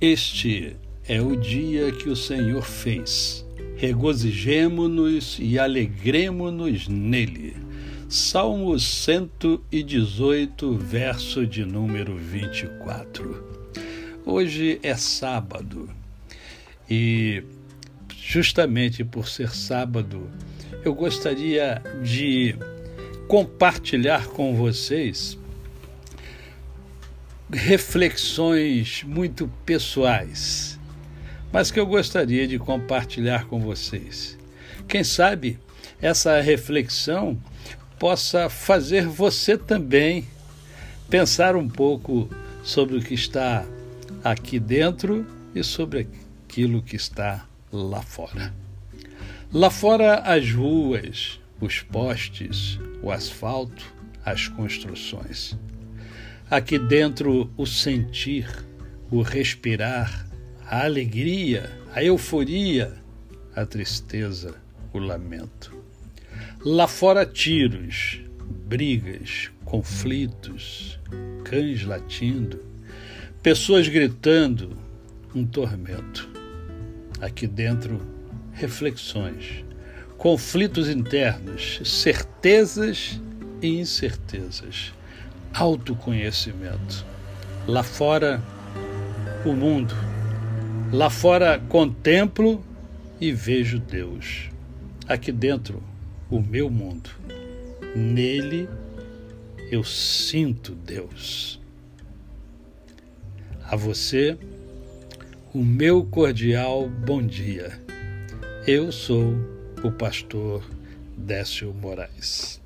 Este é o dia que o Senhor fez. Regozijemo-nos e alegremo-nos nele. Salmo 118, verso de número 24. Hoje é sábado e, justamente por ser sábado, eu gostaria de compartilhar com vocês reflexões muito pessoais, mas que eu gostaria de compartilhar com vocês. Quem sabe essa reflexão possa fazer você também pensar um pouco sobre o que está aqui dentro e sobre aquilo que está lá fora. Lá fora, as ruas, os postes, o asfalto, as construções. Aqui dentro, o sentir, o respirar, a alegria, a euforia, a tristeza, o lamento. Lá fora, tiros, brigas, conflitos, cães latindo, pessoas gritando, um tormento. Aqui dentro, reflexões conflitos internos, certezas e incertezas, autoconhecimento. Lá fora, o mundo. Lá fora, contemplo e vejo Deus. Aqui dentro, o meu mundo. Nele, eu sinto Deus. A você, o meu cordial bom dia. Eu sou o pastor Décio Moraes.